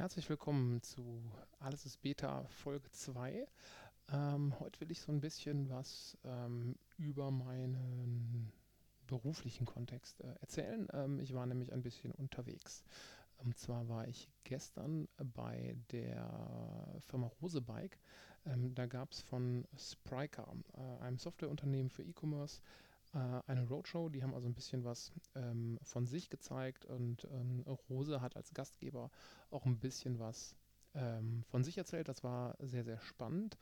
herzlich willkommen zu Alles ist Beta Folge 2. Ähm, heute will ich so ein bisschen was ähm, über meinen beruflichen Kontext äh, erzählen. Ähm, ich war nämlich ein bisschen unterwegs. Und zwar war ich gestern bei der Firma Rose Bike. Ähm, da gab es von Spryker, äh, einem Softwareunternehmen für E-Commerce, eine Roadshow. Die haben also ein bisschen was ähm, von sich gezeigt und ähm, Rose hat als Gastgeber auch ein bisschen was ähm, von sich erzählt. Das war sehr, sehr spannend.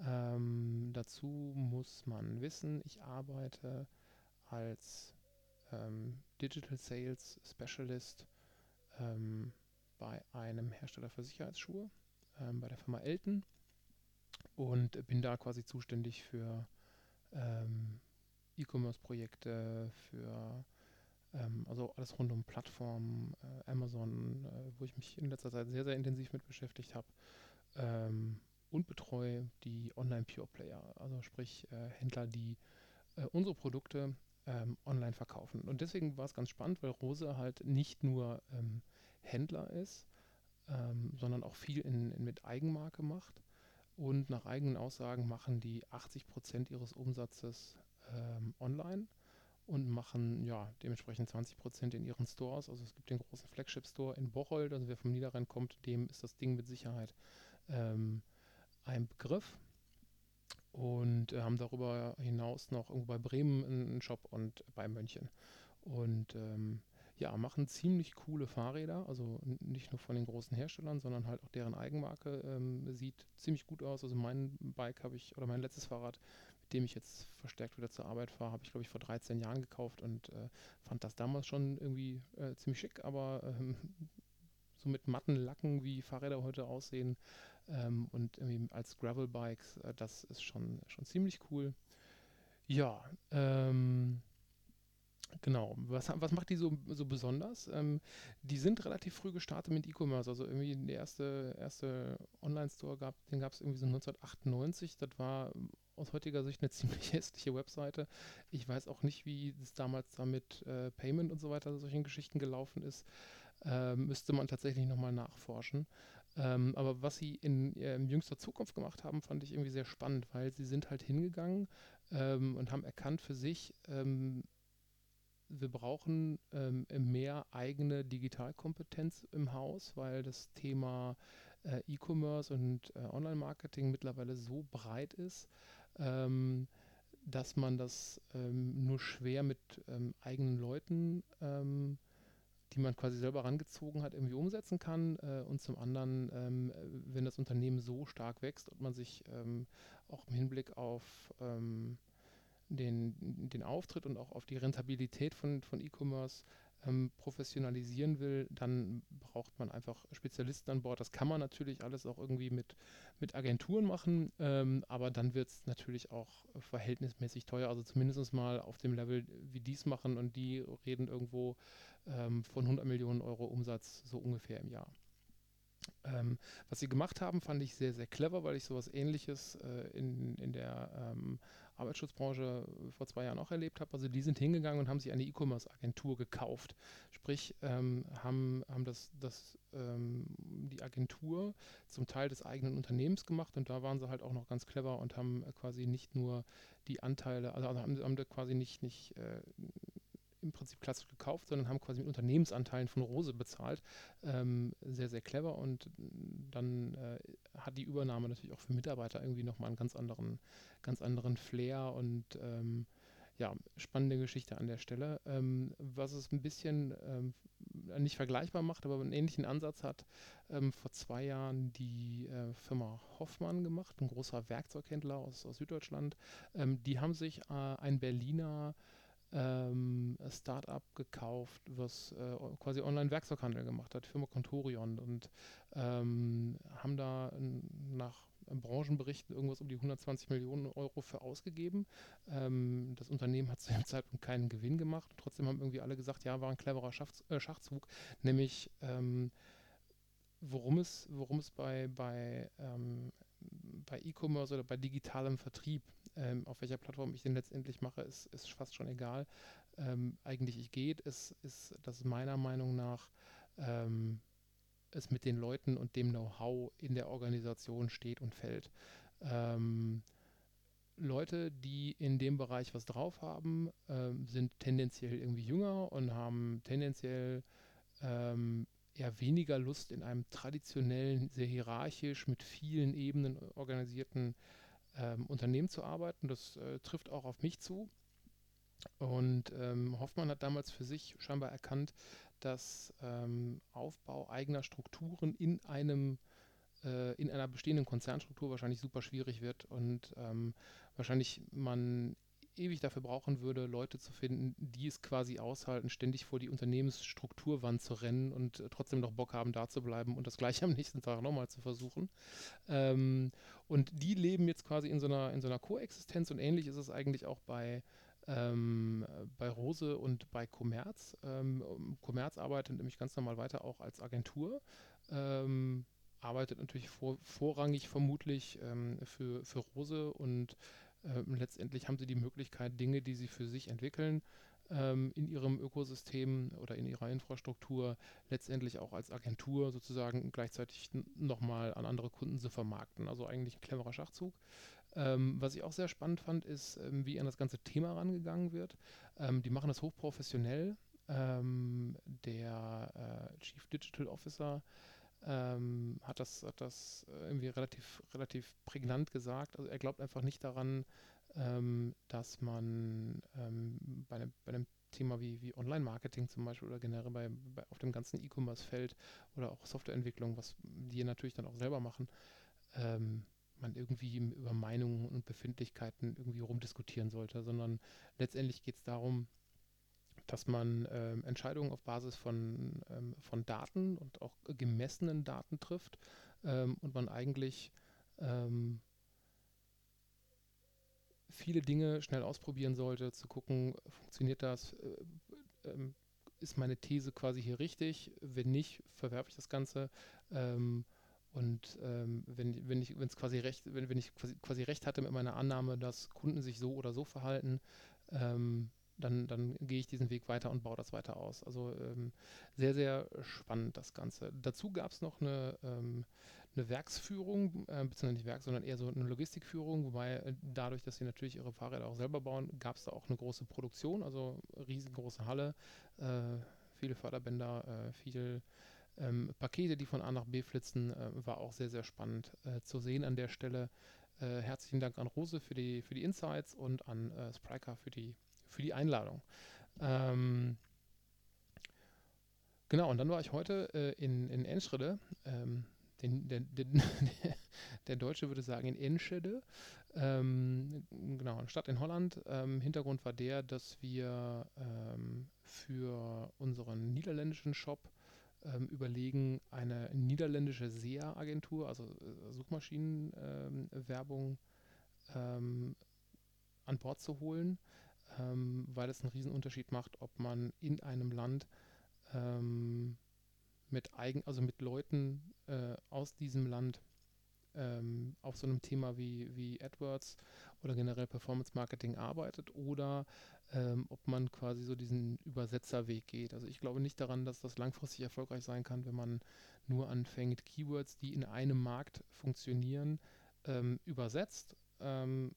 Ähm, dazu muss man wissen, ich arbeite als ähm, Digital Sales Specialist ähm, bei einem Hersteller für Sicherheitsschuhe, bei der Firma Elton und bin da quasi zuständig für E-Commerce-Projekte, für ähm, also alles rund um Plattformen, äh, Amazon, äh, wo ich mich in letzter Zeit sehr, sehr intensiv mit beschäftigt habe. Ähm, und betreue die Online-Pure-Player, also sprich äh, Händler, die äh, unsere Produkte ähm, online verkaufen. Und deswegen war es ganz spannend, weil Rose halt nicht nur ähm, Händler ist, ähm, sondern auch viel in, in mit Eigenmarke macht. Und nach eigenen Aussagen machen die 80 Prozent ihres Umsatzes ähm, online und machen ja dementsprechend 20 Prozent in ihren Stores. Also es gibt den großen Flagship Store in Bocholt, also wer vom Niederrhein kommt, dem ist das Ding mit Sicherheit ähm, ein Begriff. Und äh, haben darüber hinaus noch irgendwo bei Bremen einen Shop und bei München. Und ähm, ja, machen ziemlich coole Fahrräder, also nicht nur von den großen Herstellern, sondern halt auch deren Eigenmarke ähm, sieht ziemlich gut aus. Also mein Bike habe ich, oder mein letztes Fahrrad, mit dem ich jetzt verstärkt wieder zur Arbeit fahre, habe ich glaube ich vor 13 Jahren gekauft und äh, fand das damals schon irgendwie äh, ziemlich schick, aber ähm, so mit matten Lacken, wie Fahrräder heute aussehen ähm, und irgendwie als Gravelbikes, äh, das ist schon, schon ziemlich cool. Ja, ähm, Genau. Was, was macht die so, so besonders? Ähm, die sind relativ früh gestartet mit E-Commerce. Also irgendwie der erste, erste Online-Store gab, den gab es irgendwie so 1998. Das war aus heutiger Sicht eine ziemlich hässliche Webseite. Ich weiß auch nicht, wie es damals da mit äh, Payment und so weiter, solchen Geschichten gelaufen ist. Ähm, müsste man tatsächlich nochmal nachforschen. Ähm, aber was sie in, äh, in jüngster Zukunft gemacht haben, fand ich irgendwie sehr spannend, weil sie sind halt hingegangen ähm, und haben erkannt für sich, ähm, wir brauchen ähm, mehr eigene Digitalkompetenz im Haus, weil das Thema äh, E-Commerce und äh, Online-Marketing mittlerweile so breit ist, ähm, dass man das ähm, nur schwer mit ähm, eigenen Leuten, ähm, die man quasi selber rangezogen hat, irgendwie umsetzen kann. Äh, und zum anderen, ähm, wenn das Unternehmen so stark wächst und man sich auch im Hinblick auf den, den Auftritt und auch auf die Rentabilität von, von E-Commerce ähm, professionalisieren will, dann braucht man einfach Spezialisten an Bord. Das kann man natürlich alles auch irgendwie mit, mit Agenturen machen, ähm, aber dann wird es natürlich auch verhältnismäßig teuer. Also zumindest mal auf dem Level, wie die es machen und die reden irgendwo ähm, von 100 Millionen Euro Umsatz so ungefähr im Jahr. Ähm, was sie gemacht haben, fand ich sehr, sehr clever, weil ich sowas ähnliches äh, in, in der ähm, Arbeitsschutzbranche vor zwei Jahren auch erlebt habe. Also die sind hingegangen und haben sich eine E-Commerce-Agentur gekauft. Sprich, ähm, haben, haben das, das, ähm, die Agentur zum Teil des eigenen Unternehmens gemacht und da waren sie halt auch noch ganz clever und haben quasi nicht nur die Anteile, also, also haben, haben quasi nicht, nicht äh, im Prinzip klassisch gekauft, sondern haben quasi mit Unternehmensanteilen von Rose bezahlt. Ähm, sehr, sehr clever und dann äh, hat die Übernahme natürlich auch für Mitarbeiter irgendwie nochmal einen ganz anderen, ganz anderen Flair und ähm, ja, spannende Geschichte an der Stelle. Ähm, was es ein bisschen ähm, nicht vergleichbar macht, aber einen ähnlichen Ansatz hat, ähm, vor zwei Jahren die äh, Firma Hoffmann gemacht, ein großer Werkzeughändler aus, aus Süddeutschland. Ähm, die haben sich äh, ein Berliner ähm, Startup gekauft, was äh, quasi Online-Werkzeughandel gemacht hat, Firma Contorion und ähm, haben da nach Branchenberichten irgendwas um die 120 Millionen Euro für ausgegeben. Ähm, das Unternehmen hat zu dem Zeitpunkt keinen Gewinn gemacht. Trotzdem haben irgendwie alle gesagt, ja, war ein cleverer Schachz äh, Schachzug, nämlich ähm, worum es, worum es bei, bei, ähm, bei E-Commerce oder bei digitalem Vertrieb, ähm, auf welcher Plattform ich den letztendlich mache, ist, ist fast schon egal. Ähm, eigentlich ich geht, ist, ist das meiner Meinung nach ähm, es mit den Leuten und dem Know-how in der Organisation steht und fällt. Ähm, Leute, die in dem Bereich was drauf haben, ähm, sind tendenziell irgendwie jünger und haben tendenziell ähm, eher weniger Lust in einem traditionellen, sehr hierarchisch mit vielen Ebenen organisierten ähm, Unternehmen zu arbeiten. Das äh, trifft auch auf mich zu. Und ähm, Hoffmann hat damals für sich scheinbar erkannt, dass ähm, Aufbau eigener Strukturen in einem äh, in einer bestehenden Konzernstruktur wahrscheinlich super schwierig wird und ähm, wahrscheinlich man ewig dafür brauchen würde, Leute zu finden, die es quasi aushalten, ständig vor die Unternehmensstrukturwand zu rennen und äh, trotzdem noch Bock haben, da zu bleiben und das gleiche am nächsten Tag nochmal zu versuchen. Ähm, und die leben jetzt quasi in so einer, in so einer Koexistenz und ähnlich ist es eigentlich auch bei, ähm, bei Rose und bei Commerz. Ähm, Commerz arbeitet nämlich ganz normal weiter auch als Agentur. Ähm, arbeitet natürlich vor, vorrangig vermutlich ähm, für, für Rose und ähm, letztendlich haben sie die Möglichkeit, Dinge, die sie für sich entwickeln, ähm, in ihrem Ökosystem oder in ihrer Infrastruktur letztendlich auch als Agentur sozusagen gleichzeitig nochmal an andere Kunden zu vermarkten. Also eigentlich ein cleverer Schachzug. Ähm, was ich auch sehr spannend fand, ist, ähm, wie an das ganze Thema rangegangen wird. Ähm, die machen das hochprofessionell. Ähm, der äh, Chief Digital Officer ähm, hat das, hat das äh, irgendwie relativ, relativ prägnant gesagt. Also er glaubt einfach nicht daran, ähm, dass man ähm, bei, einem, bei einem Thema wie, wie Online-Marketing zum Beispiel oder generell bei, bei auf dem ganzen E-Commerce-Feld oder auch Softwareentwicklung, was die natürlich dann auch selber machen, ähm, man irgendwie über Meinungen und Befindlichkeiten irgendwie rumdiskutieren sollte, sondern letztendlich geht es darum, dass man ähm, Entscheidungen auf Basis von, ähm, von Daten und auch gemessenen Daten trifft ähm, und man eigentlich ähm, viele Dinge schnell ausprobieren sollte, zu gucken, funktioniert das, äh, äh, ist meine These quasi hier richtig, wenn nicht, verwerfe ich das Ganze ähm, und ähm, wenn, wenn ich, wenn quasi recht, wenn, wenn ich quasi, quasi recht hatte mit meiner Annahme, dass Kunden sich so oder so verhalten, ähm, dann, dann gehe ich diesen Weg weiter und baue das weiter aus. Also ähm, sehr, sehr spannend das Ganze. Dazu gab es noch eine, ähm, eine Werksführung, äh, beziehungsweise nicht Werk, sondern eher so eine Logistikführung, wobei äh, dadurch, dass sie natürlich ihre Fahrräder auch selber bauen, gab es da auch eine große Produktion, also riesengroße Halle, äh, viele Förderbänder, äh, viel ähm, Pakete, die von A nach B flitzen, äh, war auch sehr, sehr spannend äh, zu sehen an der Stelle. herzlichen Dank an Rose für die, für die Insights und an Spriker für die für die Einladung. Ähm, genau, und dann war ich heute äh, in, in Enschede. Ähm, den, der, der, der, Deutsche würde sagen in Enschede. Ähm, genau, eine Stadt in Holland. Ähm, Hintergrund war der, dass wir ähm, für unseren niederländischen Shop ähm, überlegen, eine niederländische SEA-Agentur, also äh, Suchmaschinenwerbung, ähm, an Bord zu holen ähm, weil es einen Riesenunterschied macht, ob man in einem Land ähm, mit eigen, also mit Leuten äh, aus diesem Land ähm, auf so einem Thema wie, wie AdWords oder generell Performance Marketing arbeitet oder ähm, ob man quasi so diesen Übersetzerweg geht. Also ich glaube nicht daran, dass das langfristig erfolgreich sein kann, wenn man nur anfängt, Keywords, die in einem Markt funktionieren, ähm, übersetzt ähm,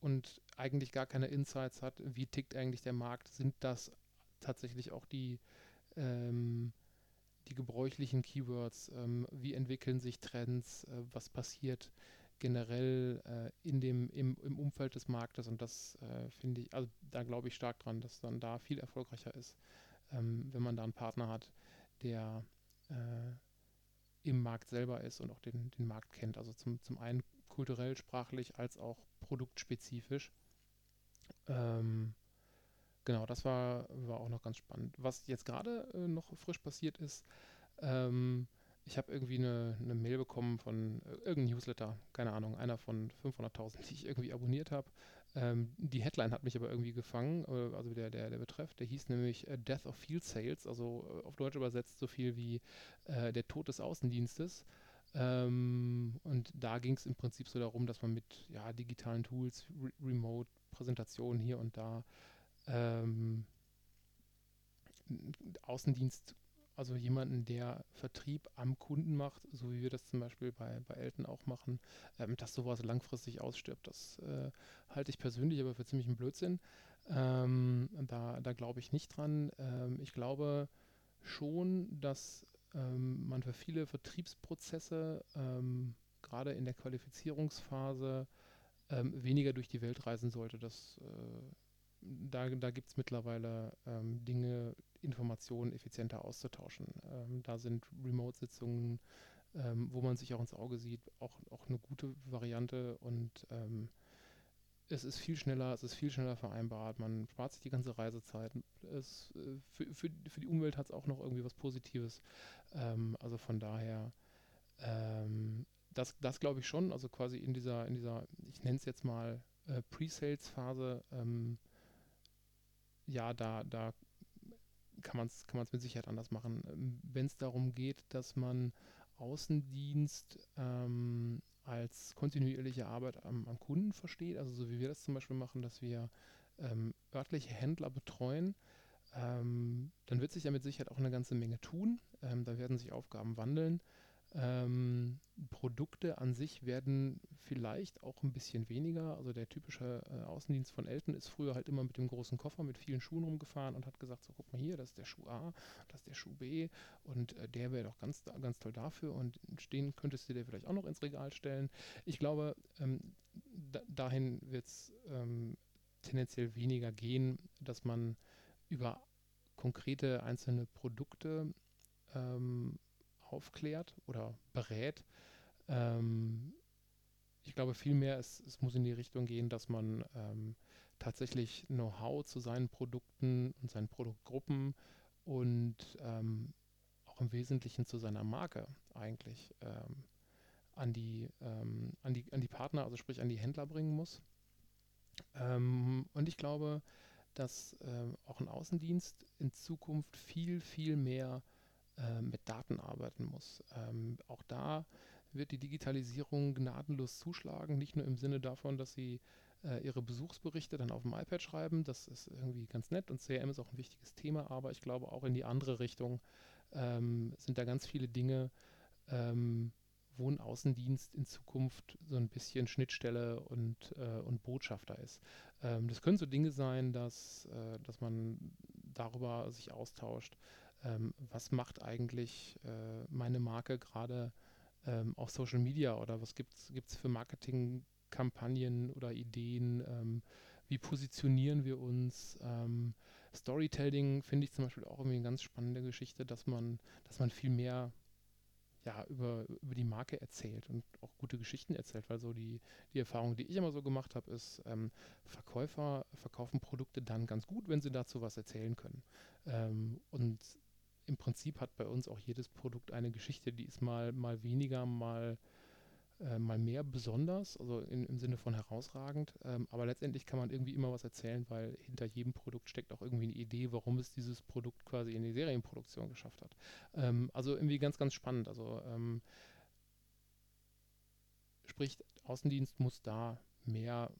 und eigentlich gar keine Insights hat, wie tickt eigentlich der Markt, sind das tatsächlich auch die, ähm, die gebräuchlichen Keywords, ähm, wie entwickeln sich Trends, äh, was passiert generell äh, in dem, im, im Umfeld des Marktes und das äh, finde ich, also da glaube ich stark dran, dass dann da viel erfolgreicher ist, ähm, wenn man da einen Partner hat, der äh, im Markt selber ist und auch den, den Markt kennt. Also zum, zum einen kulturell, sprachlich als auch produktspezifisch. Ähm, genau, das war, war auch noch ganz spannend. Was jetzt gerade äh, noch frisch passiert ist, ähm, ich habe irgendwie eine, eine, Mail bekommen von äh, irgendeinem Newsletter, keine Ahnung, einer von 500.000, die ich irgendwie abonniert habe. Ähm, die Headline hat mich aber irgendwie gefangen, äh, also der, der, der Betreff, der hieß nämlich äh, Death of Field Sales, also äh, auf Deutsch übersetzt so viel wie äh, der Tod des Außendienstes. Ähm, und da ging es im Prinzip so darum, dass man mit ja, digitalen Tools, Re Remote-Präsentationen hier und da ähm, Außendienst also jemanden, der Vertrieb am Kunden macht, so wie wir das zum Beispiel bei, bei Elton auch machen, ähm, dass sowas langfristig ausstirbt. Das äh, halte ich persönlich aber für ziemlich einen Blödsinn. Ähm, da da glaube ich nicht dran. Ähm, ich glaube schon, dass ähm, man für viele Vertriebsprozesse ähm, gerade in der Qualifizierungsphase ähm, weniger durch die Welt reisen sollte. Das, äh, da da gibt es mittlerweile ähm, Dinge, Informationen effizienter auszutauschen. Ähm, da sind Remote-Sitzungen, ähm, wo man sich auch ins Auge sieht, auch, auch eine gute Variante und es ist viel schneller, es ist viel schneller vereinbart, man spart sich die ganze Reisezeit. Es, äh, für, für, für die Umwelt hat es auch noch irgendwie was Positives. Ähm, also von daher, ähm, das, das glaube ich schon, also quasi in dieser, in dieser, ich nenne es jetzt mal äh, Pre-Sales-Phase, ähm, ja, da, da kann man es kann mit Sicherheit anders machen. Ähm, Wenn es darum geht, dass man Außendienst ähm, als kontinuierliche Arbeit am, am, Kunden versteht, also so wie wir das zum Beispiel machen, dass wir ähm, örtliche Händler betreuen, ähm, dann wird sich ja mit Sicherheit auch eine ganze Menge tun. Ähm, da werden sich Aufgaben wandeln. Ähm, Produkte an sich werden vielleicht auch ein bisschen weniger. Also der typische äh, Außendienst von Elton ist früher halt immer mit dem großen Koffer mit vielen Schuhen rumgefahren und hat gesagt, so guck mal hier, das ist der Schuh A, das ist der Schuh B und äh, der wäre doch ganz, ganz toll dafür und stehen könntest du dir vielleicht auch noch ins Regal stellen. Ich glaube, ähm, da, dahin wird es ähm, tendenziell weniger gehen, dass man über konkrete einzelne Produkte ähm, aufklärt oder berät. Ähm, ich glaube vielmehr, es, es muss in die Richtung gehen, dass man ähm, tatsächlich Know-how zu seinen Produkten und seinen Produktgruppen und ähm, auch im Wesentlichen zu seiner Marke eigentlich ähm, an, die, ähm, an, die, an die Partner, also sprich an die Händler bringen muss. Ähm, und ich glaube, dass äh, auch ein Außendienst in Zukunft viel, viel mehr äh, mit Daten arbeiten muss. Ähm, auch da wird die Digitalisierung gnadenlos zuschlagen, nicht nur im Sinne davon, dass sie äh, ihre Besuchsberichte dann auf dem iPad schreiben, das ist irgendwie ganz nett und CRM ist auch ein wichtiges Thema, aber ich glaube auch in die andere Richtung ähm, sind da ganz viele Dinge, ähm, wo ein Außendienst in Zukunft so ein bisschen Schnittstelle und, äh, und Botschafter ist. Ähm, das können so Dinge sein, dass, äh, dass man darüber sich austauscht, ähm, was macht eigentlich äh, meine Marke gerade ähm, auf Social Media oder was gibt es für Marketingkampagnen oder Ideen, ähm, wie positionieren wir uns. Ähm, Storytelling finde ich zum Beispiel auch irgendwie eine ganz spannende Geschichte, dass man, dass man viel mehr ja, über, über die Marke erzählt und auch gute Geschichten erzählt, weil so die, die Erfahrung, die ich immer so gemacht habe, ist, ähm, Verkäufer verkaufen Produkte dann ganz gut, wenn sie dazu was erzählen können. Ähm, und im Prinzip hat bei uns auch jedes Produkt eine Geschichte, die ist mal, mal weniger, mal, äh, mal mehr besonders, also in, im Sinne von herausragend. Ähm, aber letztendlich kann man irgendwie immer was erzählen, weil hinter jedem Produkt steckt auch irgendwie eine Idee, warum es dieses Produkt quasi in die Serienproduktion geschafft hat. Ähm, also irgendwie ganz, ganz spannend. Also ähm, sprich, Außendienst muss da mehr,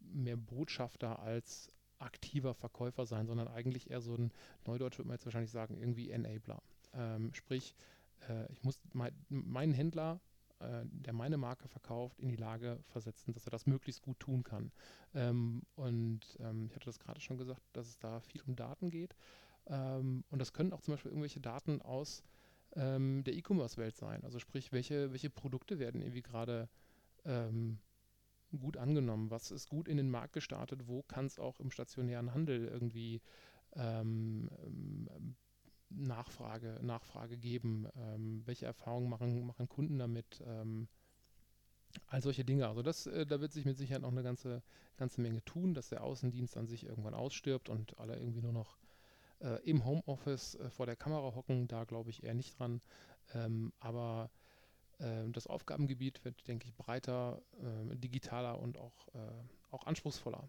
mehr Botschafter als aktiver Verkäufer sein, sondern eigentlich eher so ein, Neudeutsch würde man jetzt wahrscheinlich sagen, irgendwie Enabler. Ähm, sprich, äh, ich muss mein, meinen Händler, äh, der meine Marke verkauft, in die Lage versetzen, dass er das möglichst gut tun kann. Ähm, und ähm, ich hatte das gerade schon gesagt, dass es da viel um Daten geht. Ähm, und das können auch zum Beispiel irgendwelche Daten aus ähm, der E-Commerce-Welt sein. Also sprich, welche, welche Produkte werden irgendwie gerade ähm, gut angenommen? Was ist gut in den Markt gestartet? Wo kann es auch im stationären Handel irgendwie ähm, ähm, Nachfrage, Nachfrage geben? Ähm, welche Erfahrungen machen, machen Kunden damit? Ähm, all solche Dinge. Also das, äh, da wird sich mit Sicherheit noch eine ganze, ganze Menge tun, dass der Außendienst an sich irgendwann ausstirbt und alle irgendwie nur noch äh, im Homeoffice äh, vor der Kamera hocken. Da glaube ich eher nicht dran. Ähm, aber das Aufgabengebiet wird, denke ich, breiter, äh, digitaler und auch, äh, auch anspruchsvoller.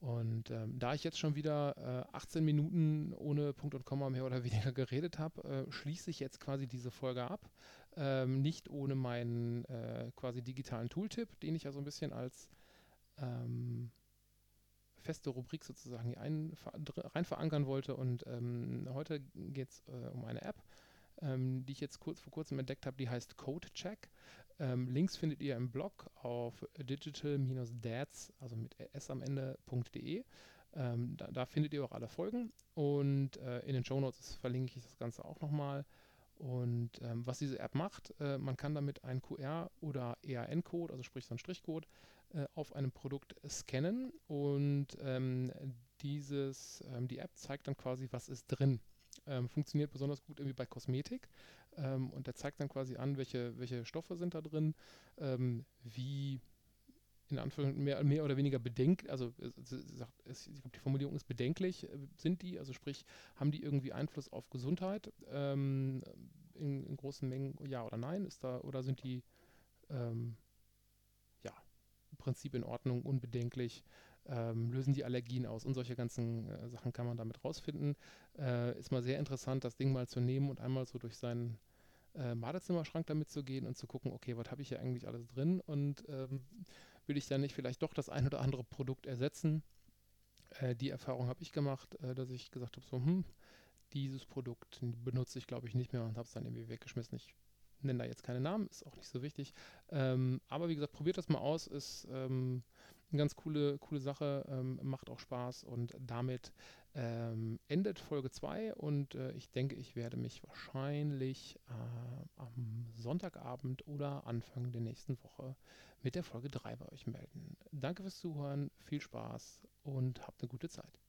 Und ähm, da ich jetzt schon wieder äh, 18 Minuten ohne Punkt und Komma mehr oder weniger geredet habe, äh, schließe ich jetzt quasi diese Folge ab. Ähm, nicht ohne meinen äh, quasi digitalen Tooltip, den ich ja so ein bisschen als ähm, feste Rubrik sozusagen hier ein, rein verankern wollte. Und ähm, heute geht es äh, um eine App, ähm, die ich jetzt kurz vor kurzem entdeckt habe, die heißt CodeCheck. Ähm, Links findet ihr im Blog auf digital-dads, also mit s am Ende.de. Ähm, da, da, findet ihr auch alle Folgen und äh, in den Show Notes verlinke ich das Ganze auch nochmal. Und ähm, was diese App macht, äh, man kann damit einen QR- oder EAN-Code, also sprich so einen Strichcode, äh, auf einem Produkt scannen und ähm, dieses, ähm, die App zeigt dann quasi, was ist drin. Ähm, funktioniert besonders gut irgendwie bei Kosmetik. Ähm, und der zeigt dann quasi an, welche, welche Stoffe sind da drin, ähm, wie in Anführungszeichen mehr, mehr oder weniger bedenkt, also es, ich glaube, die Formulierung ist bedenklich, äh, sind die, also sprich, haben die irgendwie Einfluss auf Gesundheit ähm, in, in, großen Mengen, ja oder nein, ist da, oder sind die ähm, ja, im Prinzip in Ordnung, unbedenklich, ähm, lösen die Allergien aus und solche ganzen äh, Sachen kann man damit rausfinden. Äh, ist mal sehr interessant, das Ding mal zu nehmen und einmal so durch seinen äh, Badezimmerschrank damit zu gehen und zu gucken, okay, was habe ich hier eigentlich alles drin und ähm, will ich dann nicht vielleicht doch das ein oder andere Produkt ersetzen. Äh, die Erfahrung habe ich gemacht, äh, dass ich gesagt habe, so, hm, dieses Produkt benutze ich glaube ich nicht mehr und habe es dann irgendwie weggeschmissen. Ich nenne da jetzt keine Namen, ist auch nicht so wichtig. Ähm, aber wie gesagt, probiert das mal aus, ist ähm, eine ganz coole, coole Sache, ähm, macht auch Spaß und damit ähm, endet Folge 2 und äh, ich denke, ich werde mich wahrscheinlich äh, am Sonntagabend oder Anfang der nächsten Woche mit der Folge 3 bei euch melden. Danke fürs Zuhören, viel Spaß und habt eine gute Zeit.